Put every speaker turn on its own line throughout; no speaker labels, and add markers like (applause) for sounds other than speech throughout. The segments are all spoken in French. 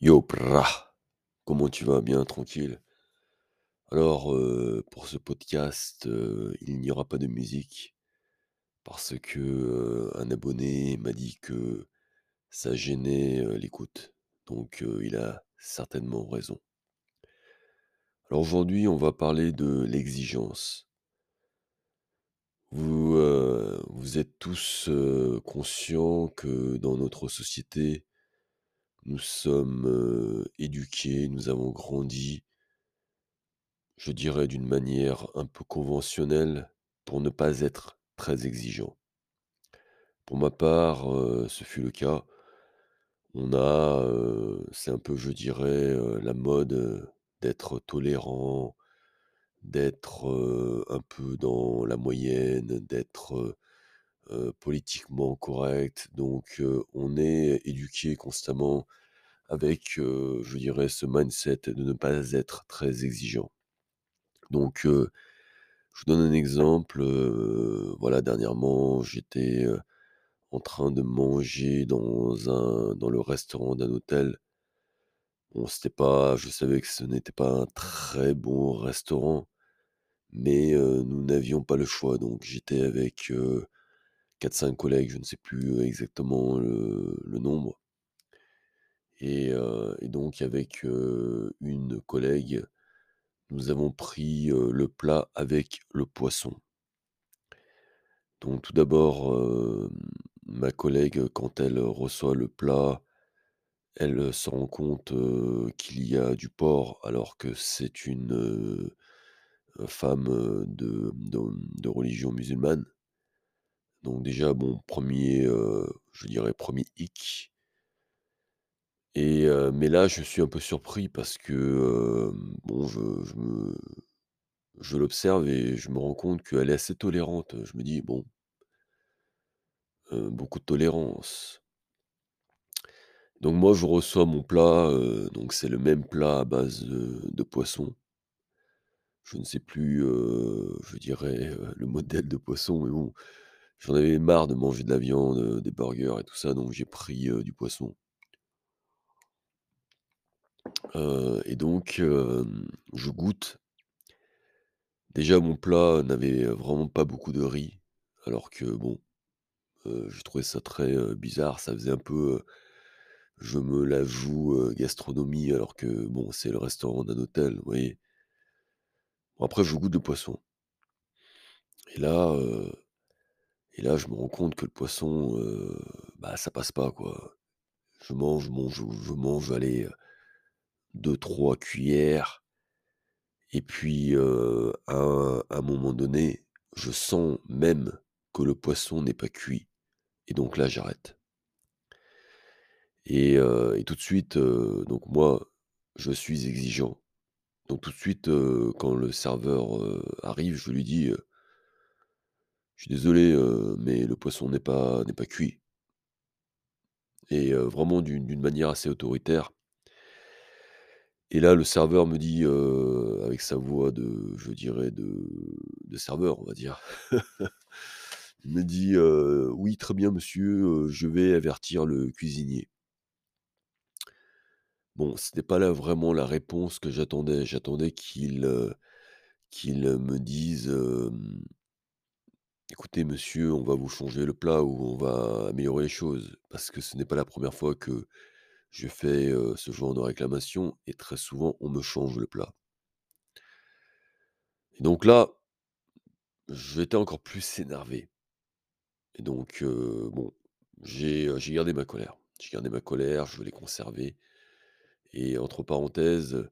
Yo, pra! Comment tu vas? Bien, tranquille? Alors, heu, pour ce podcast, heu, il n'y aura pas de musique parce que, heu, un abonné m'a dit que ça gênait, l'écoute, donc il a certainement raison. Alors aujourd'hui, on va parler de l'exigence. Vous, êtes tous, conscients que dans notre société, nous sommes, éduqués, nous avons grandi Je dirais d'une manière un peu conventionnelle pour ne pas être très exigeant. Pour ma part, ce fut le cas. On a, c'est un peu, je dirais, la mode, d'être tolérant, d'être, un peu dans la moyenne, d'être, politiquement correct. Donc on est éduqué constamment avec, je dirais ce mindset de ne pas être très exigeant. Donc Je vous donne un exemple, voilà, dernièrement, j'étais, en train de manger dans un dans le restaurant d'un hôtel. Bon, c'était pas je savais que ce n'était pas un très bon restaurant, mais nous n'avions pas le choix, donc j'étais avec, heu, 4-5 collègues, je ne sais plus, exactement le nombre et donc avec, une collègue, nous avons pris, le plat avec le poisson. Donc tout d'abord, ma collègue, quand elle reçoit le plat, elle, se rend compte, qu'il y a du porc alors que c'est une, femme, de religion musulmane. Donc déjà, bon, premier, er je dirais premier er hic mais là, je suis un peu surpris parce que, bon, je l'observe et je me rends compte qu'elle est assez tolérante. Je me dis: «Bon, beaucoup de tolérance». Donc moi, je reçois mon plat, donc c'est le même plat à base de poisson. Je ne sais plus, je dirais, le modèle de poisson, mais bon, j'en avais marre de manger de la viande, des burgers et tout ça, donc j'ai pris, du poisson. Heu et donc je goûte. Déjà mon plat n'avait, vraiment pas beaucoup de riz, alors que bon, j'ai trouvé ça très, bizarre. Ça faisait un peu, je me la joue, gastronomie alors que bon, c'est le restaurant d'un hôtel, vous voyez? Après je goûte le poisson et là, et là je me rends compte que le poisson, bah, ça passe pas quoi. Je mange, je mange, je mange, allez, 2-3 cuillères et puis, à un moment donné, je sens même que le poisson n'est pas cuit et donc là j'arrête et tout de suite, donc moi, je suis exigeant. Donc tout de suite, quand le serveur, arrive, je lui dis, «Je suis désolé, mais le poisson n'est pas n'est pas cuit» et vraiment d'une manière assez autoritaire et là, le serveur me dit, heu, avec sa voix de je dirais de serveur, on va dire. (laughs) Il me dit, heu: «Oui, très bien monsieur, heu, je vais avertir le cuisinier». Bon, c'était pas là vraiment la réponse que j'attendais. J'attendais qu'il, qu'il, me dise, «Écoutez monsieur, on va vous changer le plat ou on va améliorer les choses». Parce que ce n'est pas la première fois que je fais, ce genre de réclamation et très souvent on me change le plat. Et donc là, j'étais encore plus énervé et donc bon, j'ai, gardé ma colère. J'ai gardé ma colère, je l'ai conservée et entre parenthèses,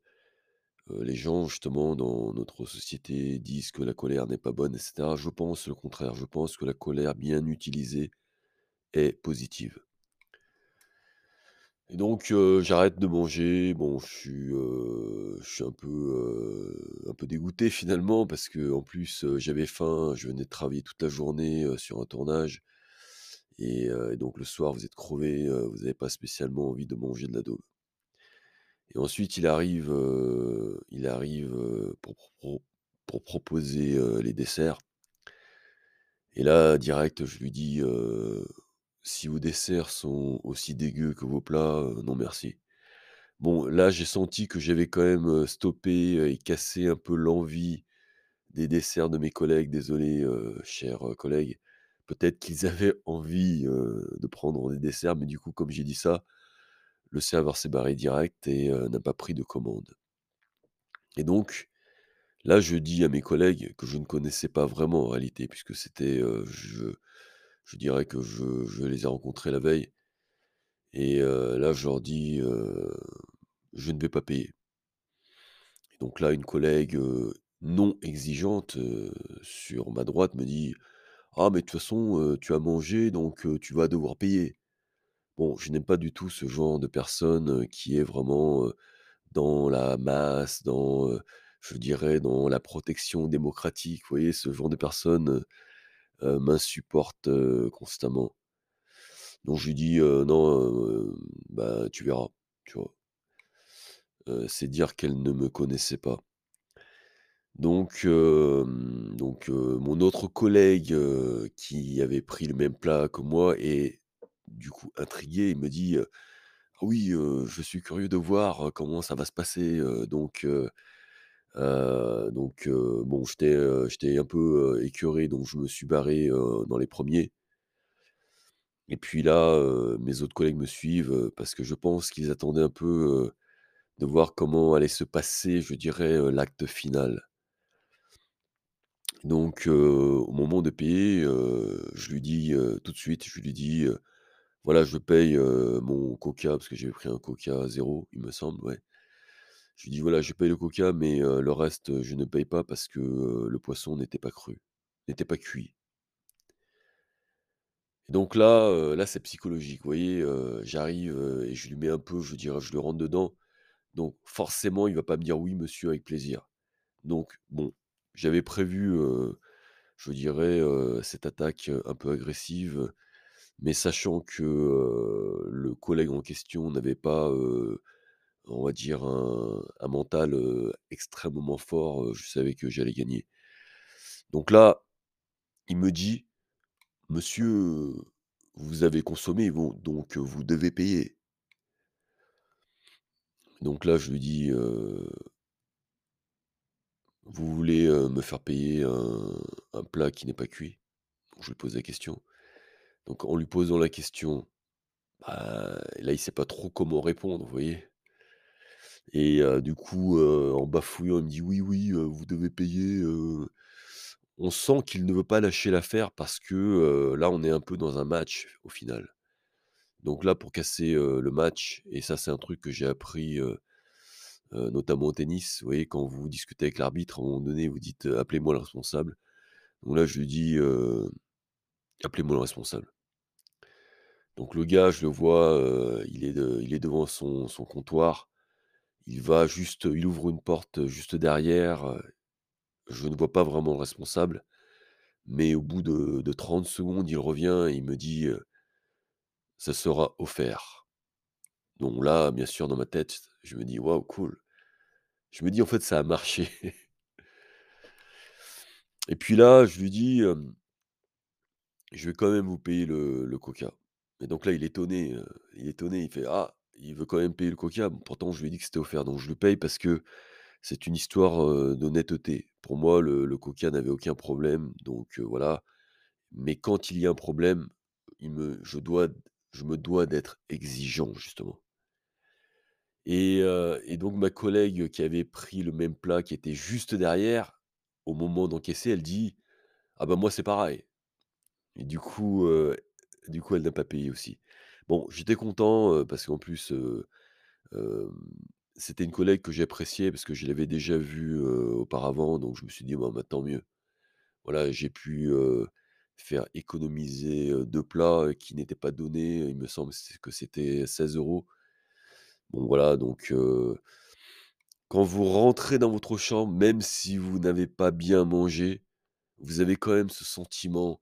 les gens justement dans notre société disent que la colère n'est pas bonne et cetera. Je pense le contraire. Je pense que la colère bien utilisée est positive. Et donc j'arrête de manger. Bon, je suis, un peu, dégoûté (laughs) finalement parce qu'en plus, j'avais faim. Je venais de travailler toute la journée, sur un tournage et donc le soir vous êtes crevé, vous avez pas spécialement envie de manger de la daube. Et ensuite il arrive, il arrive, pour pro pour proposer, les desserts et là direct je lui dis, «Si vos desserts sont aussi dégueux que vos plats, non merci». Bon, là, j'ai senti que j'avais quand même, stoppé, et cassé un peu l'envie des desserts de mes collègues. Désolé, chers, collègues. Peut-être qu'ils (laughs) avaient envie, de prendre des desserts, mais du coup, comme j'ai dit ça, le serveur s'est barré direct et n'a pas pris de commande. Et donc, là, je dis à mes collègues que je ne connaissais pas vraiment en réalité, puisque c'était, je dirais que je les ai rencontrés la veille et heu, là, je leur dis, «Je ne vais pas payer». Et donc là, une collègue, non exigeante, sur ma droite me dit: «Ah mais de toute façon, tu as mangé donc tu vas devoir payer». Bon, je n'aime pas du tout ce genre de personne, qui est vraiment, dans la masse, dans, je dirais dans la protection démocratique. Vous voyez? Ce genre de personne, m'insupporte, heu, constamment. Donc je lui dis: «Heu, non, bah, tu verras», tu vois? C'est dire qu'elle ne me connaissait pas. Donc donc mon autre collègue, qui avait pris le même plat que moi et du coup intrigué, il me dit, «Ah oui, je suis curieux de voir, comment ça va se passer», donc heu, donc heu, bon, j'étais, heu, j'étais un peu, heu, écœuré, donc je me suis barré, dans les premiers. et puis là, mes autres collègues me suivent, parce que je pense qu'ils attendaient un peu, de voir comment allait se passer, je dirais, l'acte final. Donc, au moment de payer, je lui dis, tout de suite, je lui dis, «Voilà, je paye, mon coca», parce que j'avais pris un coca zéro, il me semble, ouais. Je lui dis: «Voilà, je paye le coca, mais le reste, je ne paye pas parce que, le poisson n'était pas cru, n'était pas cuit». Et donc là, là, c'est psychologique, vous voyez? J'arrive, et je lui mets un peu, je dirais, je lui rentre dedans. Donc forcément, il va pas me dire: «Oui, monsieur, avec plaisir». Donc bon, j'avais prévu, je dirais, cette attaque, un peu agressive, mais sachant que, le collègue en question n'avait pas, on va dire un mental, extrêmement fort, je savais que j'allais gagner. Donc là, il me dit: «Monsieur, vous avez consommé, donc vous devez payer». Donc là, je lui dis, «Vous voulez, me faire payer un plat qui n'est pas cuit?» Je lui pose la question. Donc en lui posant la question, bah, là, il sait pas trop comment répondre, vous voyez? Et du coup, en bafouillant, il me dit: «Oui, oui, vous devez payer», on sent qu'il ne veut pas lâcher l'affaire parce que, là, on est un peu dans un match, au final. Donc là, pour casser, le match et ça, c'est un truc que j'ai appris, notamment au tennis, vous voyez, quand vous discutez avec l'arbitre, à un moment donné, vous dites, «Appelez-moi le responsable». Donc là, je lui dis, «Appelez-moi le responsable». Donc le gars, je le vois, il est devant son comptoir. Il va juste il ouvre une porte, juste derrière, je ne vois pas vraiment le responsable, mais au bout de de 30 secondes, il revient et il me dit, «Ça sera offert». Donc là, bien sûr, dans ma tête, je me dis: «Waouh, cool». Je me dis: «En fait, ça a marché» (laughs) et puis là, je lui dis, «Je vais quand même vous payer le le coca» et donc là, il est étonné, il est étonné, il fait: «Ah, il veut quand même payer le coca?» pourtant, je lui ai dit que c'était offert, donc je le paye parce que C'est une histoire, d'honnêteté. Pour moi, le le coca n'avait aucun problème, donc voilà. Mais quand il y a un problème, je dois me dois d'être exigeant, justement. Et donc ma collègue qui avait pris le même plat, qui était juste derrière, au moment d'encaisser, elle dit: «Ah bah, moi, c'est pareil» et du coup, du coup, elle n'a pas payé aussi. Bon, j'étais content, parce qu'en plus, c'était une collègue que j'appréciais parce que je l'avais déjà vue, auparavant, donc je me suis dit: «Bon, bah, tant mieux». Voilà, j'ai pu, faire économiser, heu, 2 plats, qui n'étaient pas donnés, il me semble que c'était 16 euros. Bon voilà, donc quand vous rentrez dans votre chambre, même si vous n'avez pas bien mangé, vous avez quand même ce sentiment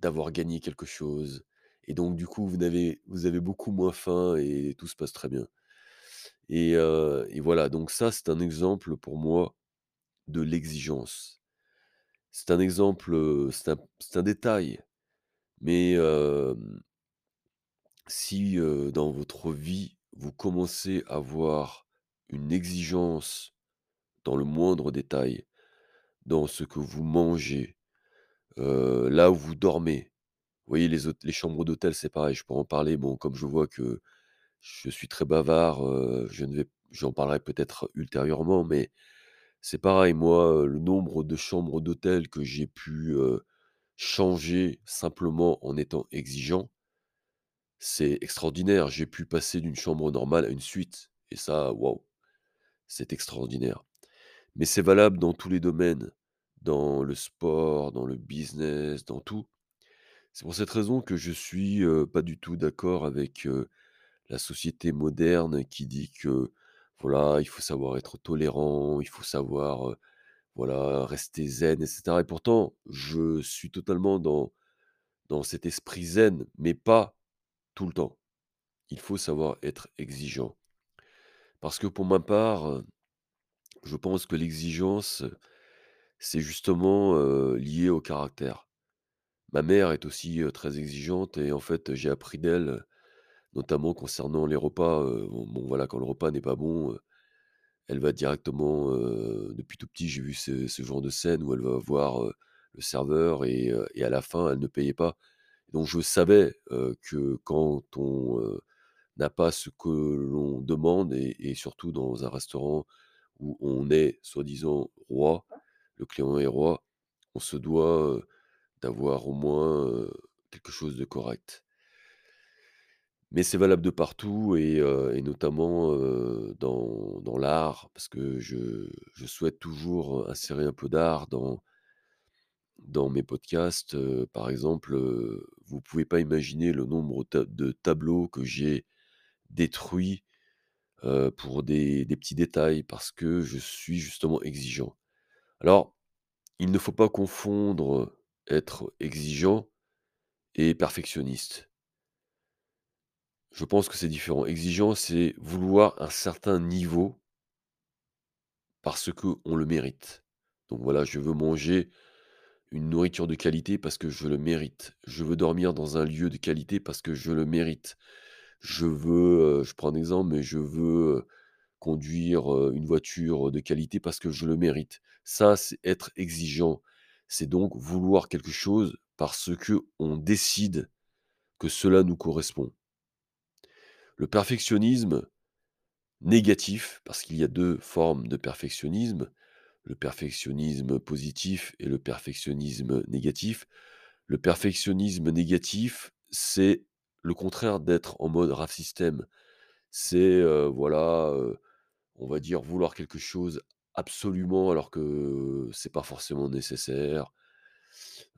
d'avoir gagné quelque chose et donc du coup, vous avez beaucoup moins faim et tout se passe très bien et voilà, donc ça, c'est un exemple pour moi de l'exigence. C'est un exemple, c'est un détail Mais si, dans votre vie, vous commencez à avoir une exigence dans le moindre détail, dans ce que vous mangez, là où vous dormez. Vous voyez les chambres d'hôtel, c'est pareil, je pourrais en parler. Bon, comme je vois que je suis très bavard, j'en parlerai peut-être ultérieurement, mais c'est pareil, moi, le nombre de chambres d'hôtel que j'ai pu, changer simplement en étant exigeant c'est extraordinaire. J'ai pu passer d'une chambre normale à une suite et ça, waouh, c'est extraordinaire. Mais c'est valable dans tous les domaines, dans le sport, dans le business, dans tout. C'est pour cette raison que je suis, heu, pas du tout d'accord avec, la société moderne qui dit que, voilà, il faut savoir être tolérant, il faut savoir, voilà, rester zen et cetera et pourtant, je suis totalement dans cet esprit zen, mais pas tout le temps. Il faut savoir être exigeant. Parce que pour ma part, je pense que l'exigence, c'est justement, lié au caractère. Ma mère est aussi, très exigeante et en fait, j'ai appris d'elle, notamment concernant les repas, bon voilà, quand le repas n'est pas bon, elle va directement, depuis tout petit, j'ai vu ce genre de scène où elle va voir, le serveur et à la fin, elle ne payait pas. Donc je savais, que quand on, n'a pas ce que l'on demande et surtout dans un restaurant où on est soi-disant roi, le client est roi, on se doit, d'avoir au moins, quelque chose de correct. Mais c'est valable de partout et notamment, dans dans l'art parce que je je souhaite toujours, insérer un peu d'art dans dans mes podcasts, par exemple, vous pouvez pas imaginer le nombre de tableaux que j'ai détruits, pour des des petits détails parce que je suis justement exigeant. Alors, il ne faut pas confondre être exigeant et perfectionniste. Je pense que c'est différent. Exigeant, c'est vouloir un certain niveau parce qu'on le mérite. Donc voilà, je veux manger une nourriture de qualité parce que je le mérite. Je veux dormir dans un lieu de qualité parce que je le mérite. Je veux, heu, je prends un exemple, mais je veux, heu, conduire, heu, une voiture de qualité parce que je le mérite. Ça, c'est être exigeant. C'est donc vouloir quelque chose parce qu'on décide que cela nous correspond. Le perfectionnisme négatif, parce qu'il y a 2 formes de perfectionnisme, le perfectionnisme positif et le perfectionnisme négatif. Le perfectionnisme négatif, c'est le contraire d'être en mode rave system. C'est, heu, voilà, heu, on va dire vouloir quelque chose absolument alors que c'est pas forcément nécessaire.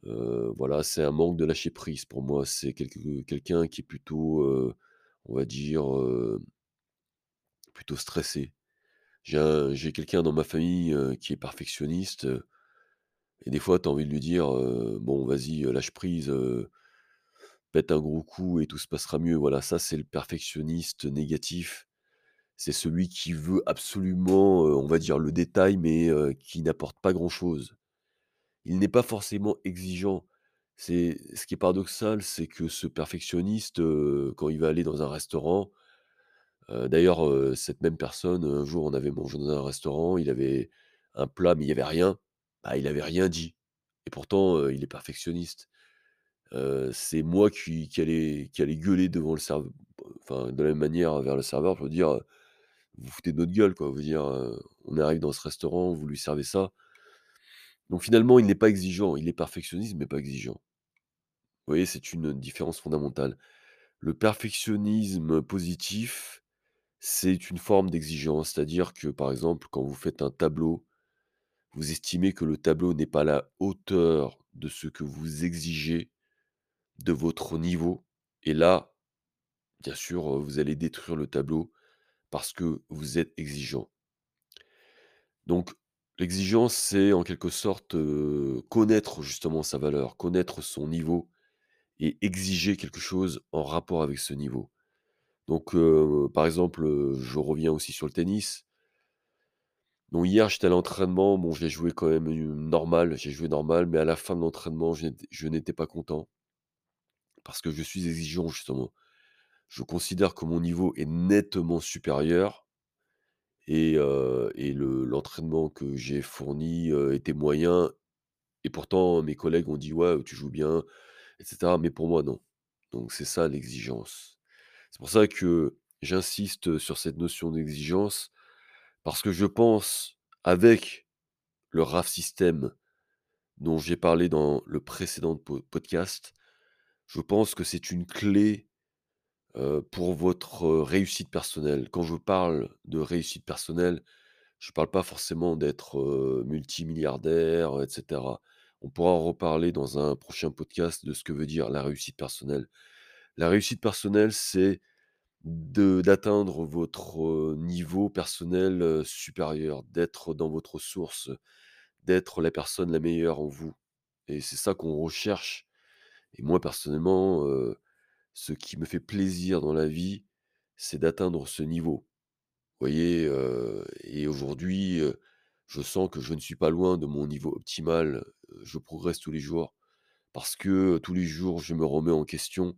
Voilà, c'est un manque de lâcher prise pour moi. C'est quelqu'un qui est plutôt, on va dire, plutôt stressé. J'ai un j'ai quelqu'un dans ma famille, qui est perfectionniste, et des fois tu as envie de lui dire, «Bon vas-y, lâche prise, pète un gros coup et tout se passera mieux». Voilà, ça c'est le perfectionniste négatif. C'est celui qui veut absolument, on va dire le détail, mais qui n'apporte pas grand-chose. Il n'est pas forcément exigeant. C'est ce qui est paradoxal, c'est que ce perfectionniste, quand il va aller dans un restaurant, d'ailleurs, cette même personne, un jour, on avait mangé dans un restaurant, il avait un plat, mais il y avait rien. Bah, il avait rien dit et pourtant, il est perfectionniste. C'est moi qui qui allais qui allais gueuler devant le serve enfin, de la même manière vers le serveur pour dire, «Vous foutez de notre gueule, quoi». Vous dire, heu, on arrive dans ce restaurant, vous lui servez ça. Donc finalement, il n'est pas exigeant, il est perfectionniste, mais pas exigeant. Vous voyez, c'est une différence fondamentale. Le perfectionnisme positif, c'est une forme d'exigence, c'est-à-dire que, par exemple, quand vous faites un tableau, vous estimez que le tableau n'est pas à la hauteur de ce que vous exigez de votre niveau et là, bien sûr, heu, vous allez détruire le tableau parce que vous êtes exigeant. Donc l'exigence, c'est en quelque sorte, connaître justement sa valeur, connaître son niveau et exiger quelque chose en rapport avec ce niveau. Donc par exemple, je reviens aussi sur le tennis. Donc hier, j'étais à l'entraînement, bon, j'ai joué quand même, normal, j'ai joué normal, mais à la fin de l'entraînement, je n'étais pas content parce que je suis exigeant justement. Je considère que mon niveau est nettement supérieur et l'entraînement que j'ai fourni, était moyen et pourtant mes collègues ont dit: «Ouais, tu joues bien» et cetera, mais pour moi non. Donc c'est ça l'exigence. C'est pour ça que j'insiste sur cette notion d'exigence, parce que je pense avec le RAF système dont j'ai parlé dans le précédent po podcast, je pense que c'est une clé, heu, pour votre, heu, réussite personnelle? Quand je parle de réussite personnelle, je parle pas forcément d'être, multimilliardaire, et cetera. On pourra en reparler dans un prochain podcast de ce que veut dire la réussite personnelle. La réussite personnelle, c'est d'atteindre votre, niveau personnel, supérieur, d'être dans votre source, d'être la personne la meilleure en vous et c'est ça qu'on recherche et moi personnellement, ce qui me fait plaisir dans la vie, c'est d'atteindre ce niveau. Vous voyez, et aujourd'hui, je sens que je ne suis pas loin de mon niveau optimal, je progresse tous les jours parce que, tous les jours, je me remets en question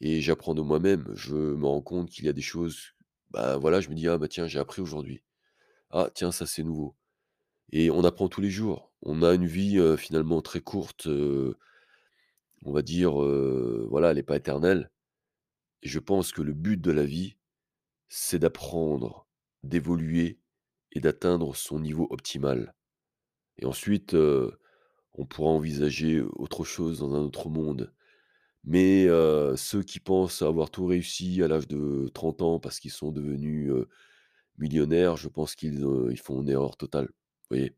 et j'apprends de moi-même. Je me rends compte qu'il y a des choses, bah, voilà, je me dis: «Ah bah tiens, j'ai appris aujourd'hui. Ah tiens, ça c'est nouveau» et on apprend tous les jours. On a une vie, finalement très courte, on va dire, voilà, elle est pas éternelle je pense que le but de la vie, c'est d'apprendre, d'évoluer et d'atteindre son niveau optimal et ensuite, on pourra envisager autre chose dans un autre monde. Mais ceux qui pensent avoir tout réussi à l'âge de 30 ans parce qu'ils sont devenus, millionnaires, je pense qu'ils, font une erreur totale. Vous voyez?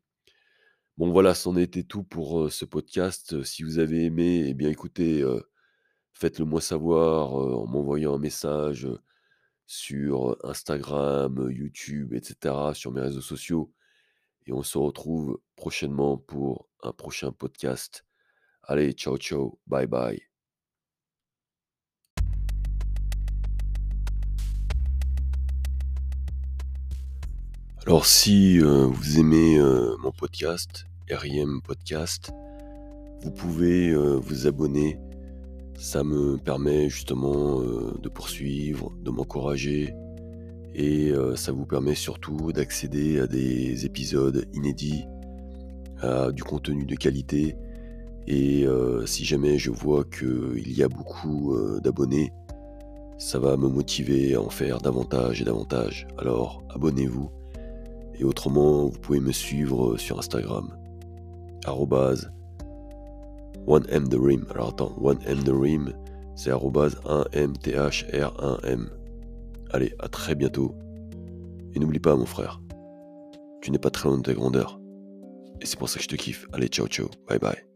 Bon voilà, c'en était tout pour, ce podcast. Si vous avez aimé, eh bien écoutez, faites-le moi savoir, en m'envoyant un message, sur Instagram, YouTube et cetera, sur mes réseaux sociaux et on se retrouve prochainement pour un prochain podcast. Allez, ciao, ciao, bye bye. Alors si, heu, vous aimez, heu, mon podcast, RIM Podcast, vous pouvez, heu, vous abonner. Ça me permet justement, de poursuivre, de m'encourager et ça vous permet surtout d'accéder à des épisodes inédits, à du contenu de qualité et si jamais je vois qu'il y a beaucoup, d'abonnés, ça va me motiver à en faire davantage et davantage. Alors abonnez-vous et autrement, vous pouvez me suivre sur Instagram, arrobase 1mtherim. Alors attends, 1mtherim, c'est arrobase 1mthr1m. Allez, à très bientôt. Et n'oublie pas, mon frère, tu n'es pas très loin de ta grandeur. Et c'est pour ça que je te kiffe. Allez, ciao, ciao. Bye bye.